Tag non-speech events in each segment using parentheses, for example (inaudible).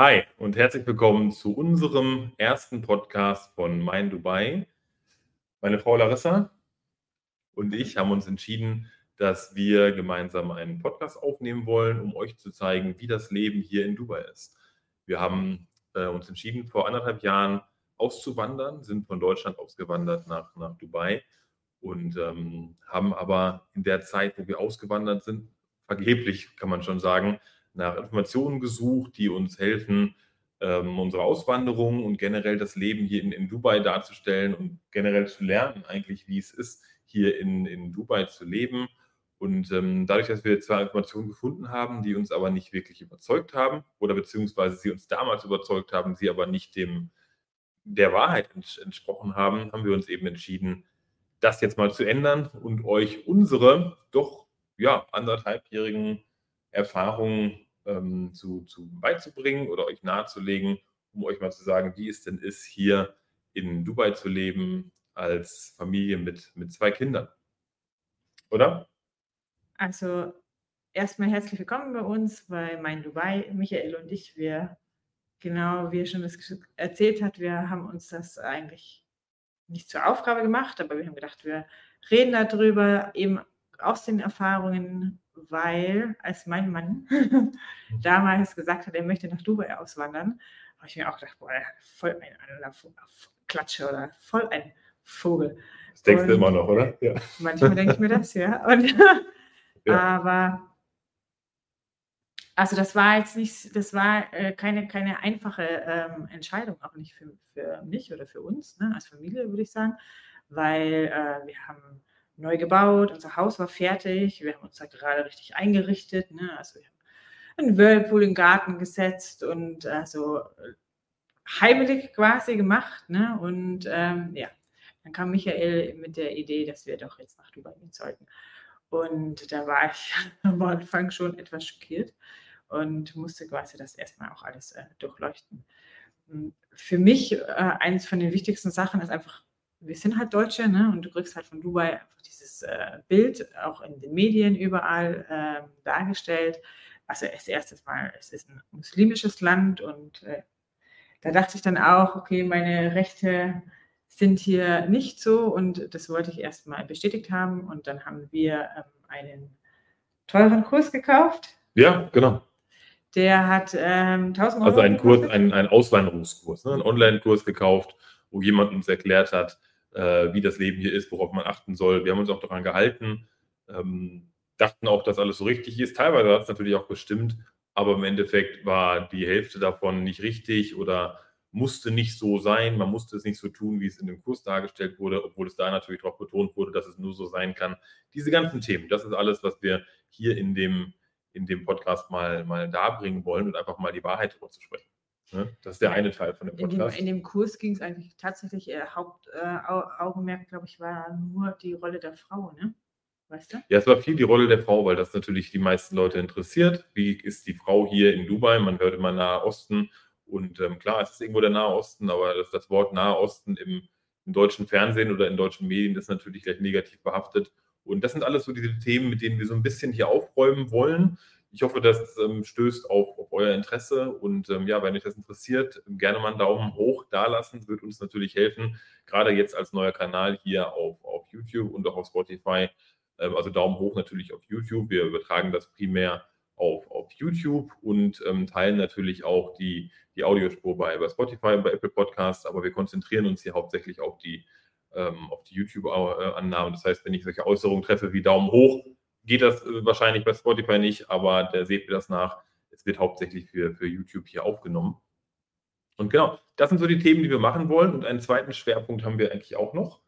Hi und herzlich willkommen zu unserem ersten Podcast von Mein Dubai. Meine Frau Larissa und ich haben uns entschieden, dass wir gemeinsam einen Podcast aufnehmen wollen, um euch zu zeigen, wie das Leben hier in Dubai ist. Wir haben äh, uns entschieden, vor anderthalb Jahren auszuwandern, sind von Deutschland ausgewandert nach, nach Dubai und ähm, haben aber in der Zeit, wo wir ausgewandert sind, vergeblich kann man schon sagen, nach Informationen gesucht, die uns helfen, ähm, unsere Auswanderung und generell das Leben hier in, in, Dubai darzustellen und generell zu lernen, eigentlich, wie es ist, hier in, in Dubai zu leben. Und ähm, dadurch, dass wir zwar Informationen gefunden haben, die uns aber nicht wirklich überzeugt haben oder beziehungsweise sie uns damals überzeugt haben, sie aber nicht dem der Wahrheit ents entsprochen haben, haben wir uns eben entschieden, das jetzt mal zu ändern und euch unsere doch ja anderthalbjährigen Erfahrungen ähm, zu, zu beizubringen oder euch nahezulegen, um euch mal zu sagen, wie es denn ist, hier in Dubai zu leben als Familie mit, mit zwei Kindern. Oder? Also erstmal herzlich willkommen bei uns bei Mein Dubai. Michael und ich, wir, genau wie er schon das erzählt hat, wir haben uns das eigentlich nicht zur Aufgabe gemacht, aber wir haben gedacht, wir reden darüber, eben aus den Erfahrungen weil als mein Mann damals gesagt hat, er möchte nach Dubai auswandern, habe ich mir auch gedacht, boah, voll ein, Klatsche oder voll ein Vogel. Das denkst du immer noch, oder? Ja. Manchmal denke ich mir das, ja. (laughs) Und, ja. Aber also das war jetzt nicht, das war äh, keine, keine einfache ähm, Entscheidung, auch nicht für, für mich oder für uns, ne, als Familie, würde ich sagen, weil äh, wir haben neu gebaut, unser Haus war fertig, wir haben uns da gerade richtig eingerichtet. Ne? Also wir haben einen Whirlpool im Garten gesetzt und äh, so heimelig quasi gemacht. Ne? Und ähm, ja, dann kam Michael mit der Idee, dass wir doch jetzt nach Dubai gehen sollten. Und da war ich (laughs) am Anfang schon etwas schockiert und musste quasi das erstmal auch alles äh, durchleuchten. Hm, für mich äh, eines von den wichtigsten Sachen ist einfach wir sind halt Deutsche, ne? Und du kriegst halt von Dubai einfach dieses äh, Bild, auch in den Medien überall äh, dargestellt. Also als erstes Mal, es ist ein muslimisches Land und äh, da dachte ich dann auch, okay, meine Rechte sind hier nicht so und das wollte ich erstmal bestätigt haben und dann haben wir ähm, einen teuren Kurs gekauft. Ja, genau. Der hat ähm, 1000 Euro. Also einen Kurs, einen, einen Auswanderungskurs, ne? einen Online-Kurs gekauft, wo jemand uns erklärt hat, äh, wie das Leben hier ist, worauf man achten soll. Wir haben uns auch daran gehalten, ähm, dachten auch, dass alles so richtig ist. Teilweise hat es natürlich auch bestimmt, aber im Endeffekt war die Hälfte davon nicht richtig oder musste nicht so sein. Man musste es nicht so tun, wie es in dem Kurs dargestellt wurde, obwohl es da natürlich darauf betont wurde, dass es nur so sein kann. Diese ganzen Themen, das ist alles, was wir hier in dem, in dem Podcast mal, mal darbringen wollen und einfach mal die Wahrheit darüber zu sprechen. Ne? Das ist der eine Teil von dem Podcast. In dem, in dem Kurs ging es eigentlich tatsächlich, äh, Hauptaugenmerk, äh, glaube ich, war nur die Rolle der Frau, ne? Weißt du? Ja, es war viel die Rolle der Frau, weil das natürlich die meisten Leute interessiert. Wie ist die Frau hier in Dubai? Man hört immer Nahe Osten und ähm, klar, es ist irgendwo der Nahe Osten, aber das, das Wort Nahe Osten im, im, deutschen Fernsehen oder in deutschen Medien ist natürlich gleich negativ behaftet. Und das sind alles so diese Themen, mit denen wir so ein bisschen hier aufräumen wollen. Ich hoffe, das ähm, stößt auf, auf, euer Interesse und ähm, ja, wenn euch das interessiert, gerne mal einen Daumen hoch dalassen, wird uns natürlich helfen, gerade jetzt als neuer Kanal hier auf, auf YouTube und auch auf Spotify. Ähm, also Daumen hoch natürlich auf YouTube. Wir übertragen das primär auf, auf YouTube und ähm, teilen natürlich auch die, die Audiospur bei, bei Spotify bei Apple Podcasts, aber wir konzentrieren uns hier hauptsächlich auf die, ähm, die YouTube-Annahmen. Das heißt, wenn ich solche Äußerungen treffe wie Daumen hoch, geht das äh, wahrscheinlich bei Spotify nicht, aber der seht mir das nach. Wird hauptsächlich für, für YouTube hier aufgenommen. Und genau, das sind so die Themen, die wir machen wollen. Und einen zweiten Schwerpunkt haben wir eigentlich auch noch.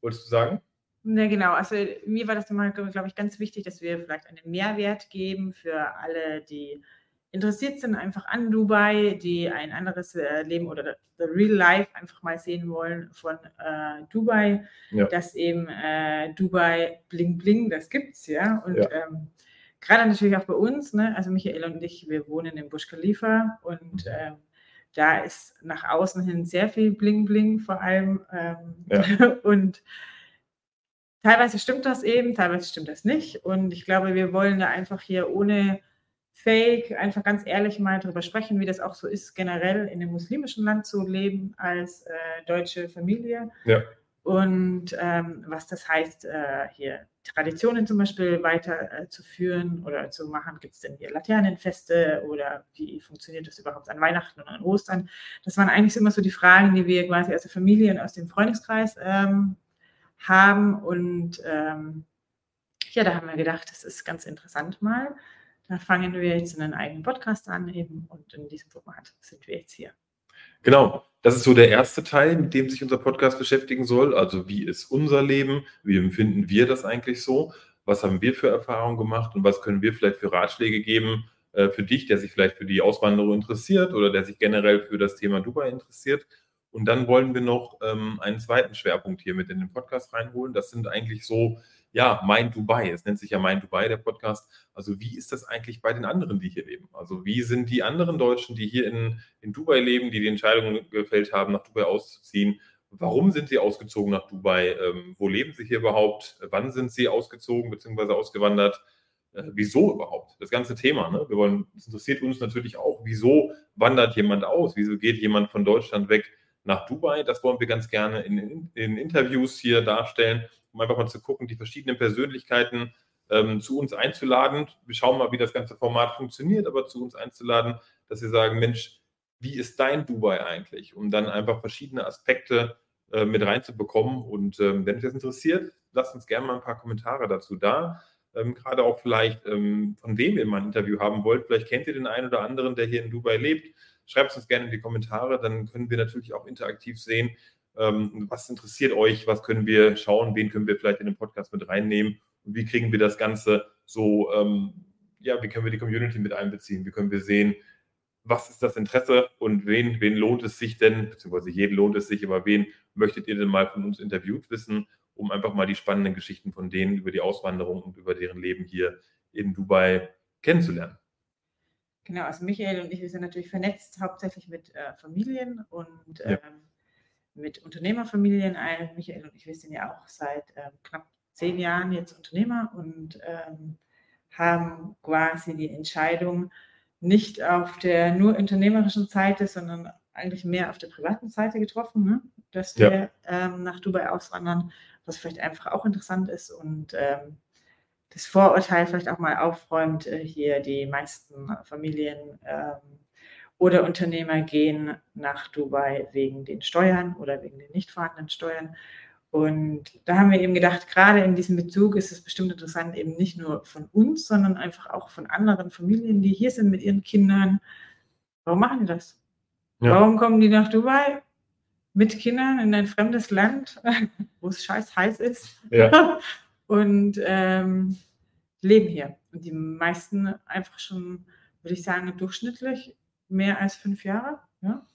Wolltest du sagen? Ne, genau. Also mir war das immer, glaube ich, ganz wichtig, dass wir vielleicht einen Mehrwert geben für alle, die interessiert sind einfach an Dubai, die ein anderes äh, Leben oder the real life einfach mal sehen wollen von äh, Dubai, ja. dass eben äh, Dubai bling bling, das gibt's ja und ja. ähm, gerade natürlich auch bei uns, ne? also Michael und ich, wir wohnen in Busch Khalifa und ähm, da ist nach außen hin sehr viel bling bling vor allem ähm, ja. (laughs) und teilweise stimmt das eben, teilweise stimmt das nicht und ich glaube, wir wollen da einfach hier ohne fake, einfach ganz ehrlich mal darüber sprechen, wie das auch so ist, generell in einem muslimischen Land zu leben als äh, deutsche Familie. Ja. Und ähm, was das heißt, äh, hier Traditionen zum Beispiel weiterzuführen äh, oder zu machen. Gibt es denn hier Laternenfeste oder wie funktioniert das überhaupt an Weihnachten und an Ostern? Das waren eigentlich immer so die Fragen, die wir quasi aus der Familie und aus dem Freundeskreis ähm, haben. Und ähm, ja, da haben wir gedacht, das ist ganz interessant mal. Da fangen wir jetzt einen eigenen Podcast an eben und in diesem Format sind wir jetzt hier. Genau, das ist so der erste Teil, mit dem sich unser Podcast beschäftigen soll. Also wie ist unser Leben? Wie empfinden wir das eigentlich so? Was haben wir für Erfahrungen gemacht und was können wir vielleicht für Ratschläge geben äh, für dich, der sich vielleicht für die Auswanderung interessiert oder der sich generell für das Thema Dubai interessiert? Und dann wollen wir noch ähm, einen zweiten Schwerpunkt hier mit in den Podcast reinholen. Das sind eigentlich so ja, Mein Dubai. Es nennt sich ja Mein Dubai, der Podcast. Also wie ist das eigentlich bei den anderen, die hier leben? Also wie sind die anderen Deutschen, die hier in, in Dubai leben, die die Entscheidung gefällt haben, nach Dubai auszuziehen? Warum sind sie ausgezogen nach Dubai? Ähm, wo leben sie hier überhaupt? Wann sind sie ausgezogen bzw. ausgewandert? Äh, wieso überhaupt? Das ganze Thema. Ne? Wir wollen, es interessiert uns natürlich auch, wieso wandert jemand aus? Wieso geht jemand von Deutschland weg nach Dubai? Das wollen wir ganz gerne in, in, in Interviews hier darstellen um einfach mal zu gucken, die verschiedenen Persönlichkeiten ähm, zu uns einzuladen. Wir schauen mal, wie das ganze Format funktioniert, aber zu uns einzuladen, dass sie sagen, Mensch, wie ist dein Dubai eigentlich? Um dann einfach verschiedene Aspekte äh, mit reinzubekommen. Und ähm, wenn euch das interessiert, lasst uns gerne mal ein paar Kommentare dazu da. Ähm, gerade auch vielleicht, ähm, von wem ihr mal ein Interview haben wollt. Vielleicht kennt ihr den einen oder anderen, der hier in Dubai lebt. Schreibt es uns gerne in die Kommentare, dann können wir natürlich auch interaktiv sehen, ähm, was interessiert euch? Was können wir schauen? Wen können wir vielleicht in den Podcast mit reinnehmen? Und wie kriegen wir das Ganze so, ähm, ja, wie können wir die Community mit einbeziehen? Wie können wir sehen, was ist das Interesse und wen, wen lohnt es sich denn, beziehungsweise jeden lohnt es sich, aber wen möchtet ihr denn mal von uns interviewt wissen, um einfach mal die spannenden Geschichten von denen über die Auswanderung und über deren Leben hier in Dubai kennenzulernen? Genau, also Michael und ich, wir sind natürlich vernetzt, hauptsächlich mit äh, Familien und ja. ähm, mit Unternehmerfamilien ein. Michael und ich, wir sind ja auch seit ähm, knapp zehn Jahren jetzt Unternehmer und ähm, haben quasi die Entscheidung nicht auf der nur unternehmerischen Seite, sondern eigentlich mehr auf der privaten Seite getroffen, ne? dass wir ja. ähm, nach Dubai auswandern, was vielleicht einfach auch interessant ist und ähm, das Vorurteil vielleicht auch mal aufräumt, äh, hier die meisten Familien ähm, oder Unternehmer gehen nach Dubai wegen den Steuern oder wegen den nicht vorhandenen Steuern. Und da haben wir eben gedacht, gerade in diesem Bezug ist es bestimmt interessant, eben nicht nur von uns, sondern einfach auch von anderen Familien, die hier sind mit ihren Kindern. Warum machen die das? Ja. Warum kommen die nach Dubai mit Kindern in ein fremdes Land, (laughs) wo es scheiß heiß ist? Ja. (laughs) Und ähm, leben hier. Und die meisten einfach schon, würde ich sagen, durchschnittlich mehr als fünf Jahre? Ja,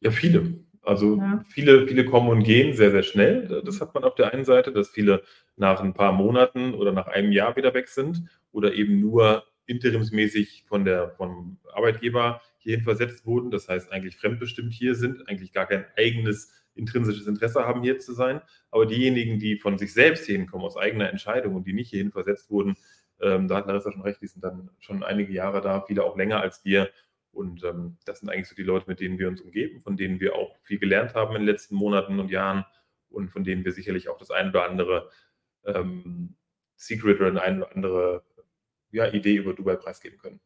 ja viele. Also ja. viele, viele kommen und gehen sehr, sehr schnell. Das hat man auf der einen Seite, dass viele nach ein paar Monaten oder nach einem Jahr wieder weg sind oder eben nur interimsmäßig von der, vom Arbeitgeber hierhin versetzt wurden. Das heißt, eigentlich fremdbestimmt hier sind, eigentlich gar kein eigenes intrinsisches Interesse haben, hier zu sein. Aber diejenigen, die von sich selbst hierhin kommen, aus eigener Entscheidung und die nicht hierhin versetzt wurden, ähm, da hat Larissa schon recht, die sind dann schon einige Jahre da, viele auch länger als wir. Und ähm, das sind eigentlich so die Leute, mit denen wir uns umgeben, von denen wir auch viel gelernt haben in den letzten Monaten und Jahren und von denen wir sicherlich auch das ein oder andere ähm, Secret oder eine andere ja, Idee über Dubai preisgeben können.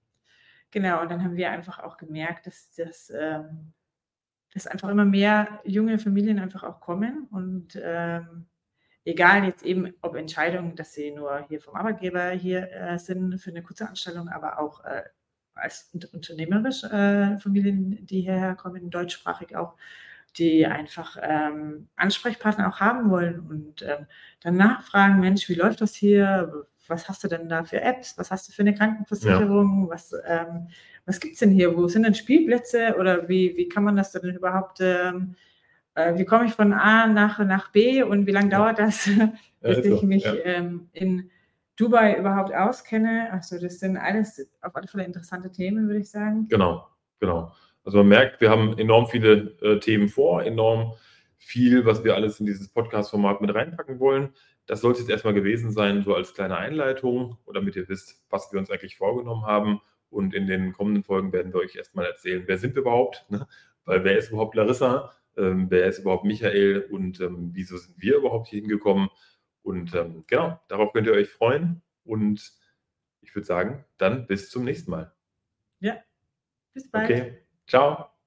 Genau, und dann haben wir einfach auch gemerkt, dass, dass, ähm, dass einfach immer mehr junge Familien einfach auch kommen und ähm, egal jetzt eben, ob Entscheidungen, dass sie nur hier vom Arbeitgeber hier äh, sind für eine kurze Anstellung, aber auch äh, als unternehmerisch äh, Familien, die hierher kommen, deutschsprachig auch, die einfach ähm, Ansprechpartner auch haben wollen und ähm, dann nachfragen, Mensch, wie läuft das hier? Was hast du denn da für Apps? Was hast du für eine Krankenversicherung? Ja. Was, ähm, was gibt es denn hier? Wo sind denn Spielplätze? Oder wie, wie kann man das denn überhaupt, ähm, äh, wie komme ich von A nach, nach B und wie lange dauert das, (laughs) bis ja, ich mich ja. Ähm, in Dubai überhaupt auskenne. Also das sind alles auf alle Fälle interessante Themen, würde ich sagen. Genau, genau. Also man merkt, wir haben enorm viele äh, Themen vor, enorm viel, was wir alles in dieses Podcast-Format mit reinpacken wollen. Das sollte jetzt erstmal gewesen sein, so als kleine Einleitung, damit ihr wisst, was wir uns eigentlich vorgenommen haben Und in den kommenden Folgen werden wir euch erstmal erzählen, wer sind wir überhaupt? Ne? Weil wer ist überhaupt Larissa? Ähm, wer ist überhaupt Michael? Und ähm, wieso sind wir überhaupt hier hingekommen? Und ähm, genau, darauf könnt ihr euch freuen. Und ich würde sagen, dann bis zum nächsten Mal. Ja, bis bald. Okay, ciao.